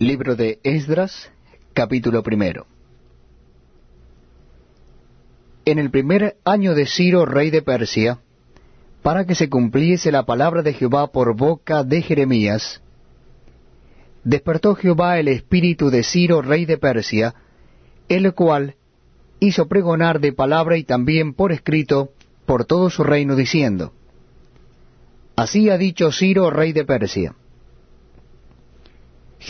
Libro de Esdras, capítulo primero. En el primer año de Ciro, rey de Persia, para que se cumpliese la palabra de Jehová por boca de Jeremías, despertó Jehová el espíritu de Ciro, rey de Persia, el cual hizo pregonar de palabra y también por escrito por todo su reino, diciendo, Así ha dicho Ciro, rey de Persia,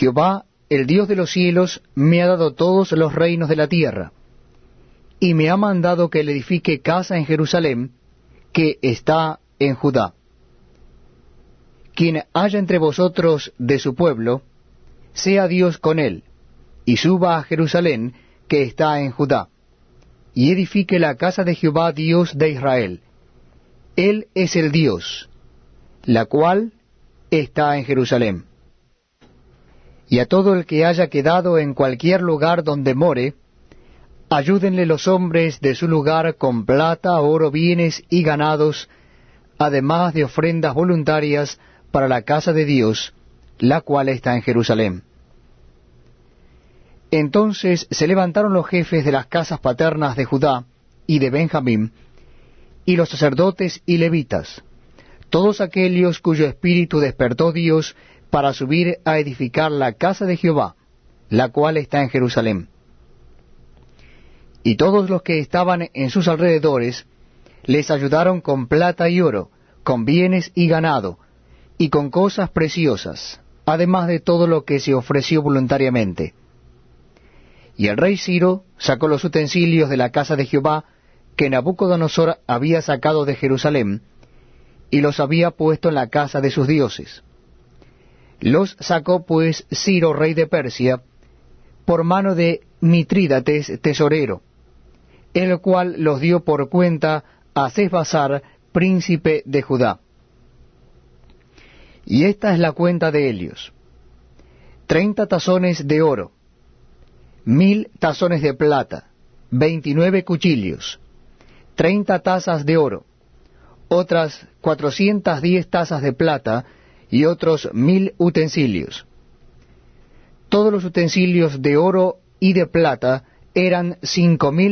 Jehová, el Dios de los cielos, me ha dado todos los reinos de la tierra, y me ha mandado que le edifique casa en Jerusalén, que está en Judá. Quien haya entre vosotros de su pueblo, sea Dios con él, y suba a Jerusalén, que está en Judá, y edifique la casa de Jehová Dios de Israel. Él es el Dios, la cual está en Jerusalén y a todo el que haya quedado en cualquier lugar donde more, ayúdenle los hombres de su lugar con plata, oro, bienes y ganados, además de ofrendas voluntarias para la casa de Dios, la cual está en Jerusalén. Entonces se levantaron los jefes de las casas paternas de Judá y de Benjamín, y los sacerdotes y levitas, todos aquellos cuyo espíritu despertó Dios para subir a edificar la casa de Jehová, la cual está en Jerusalén. Y todos los que estaban en sus alrededores les ayudaron con plata y oro, con bienes y ganado, y con cosas preciosas, además de todo lo que se ofreció voluntariamente. Y el rey Ciro sacó los utensilios de la casa de Jehová que Nabucodonosor había sacado de Jerusalén, y los había puesto en la casa de sus dioses los sacó pues Ciro, rey de Persia, por mano de Mitrídates, tesorero, el cual los dio por cuenta a Cesbazar, príncipe de Judá. Y esta es la cuenta de Helios. Treinta tazones de oro, mil tazones de plata, veintinueve cuchillos, treinta tazas de oro, otras cuatrocientas diez tazas de plata, y otros mil utensilios. Todos los utensilios de oro y de plata eran cinco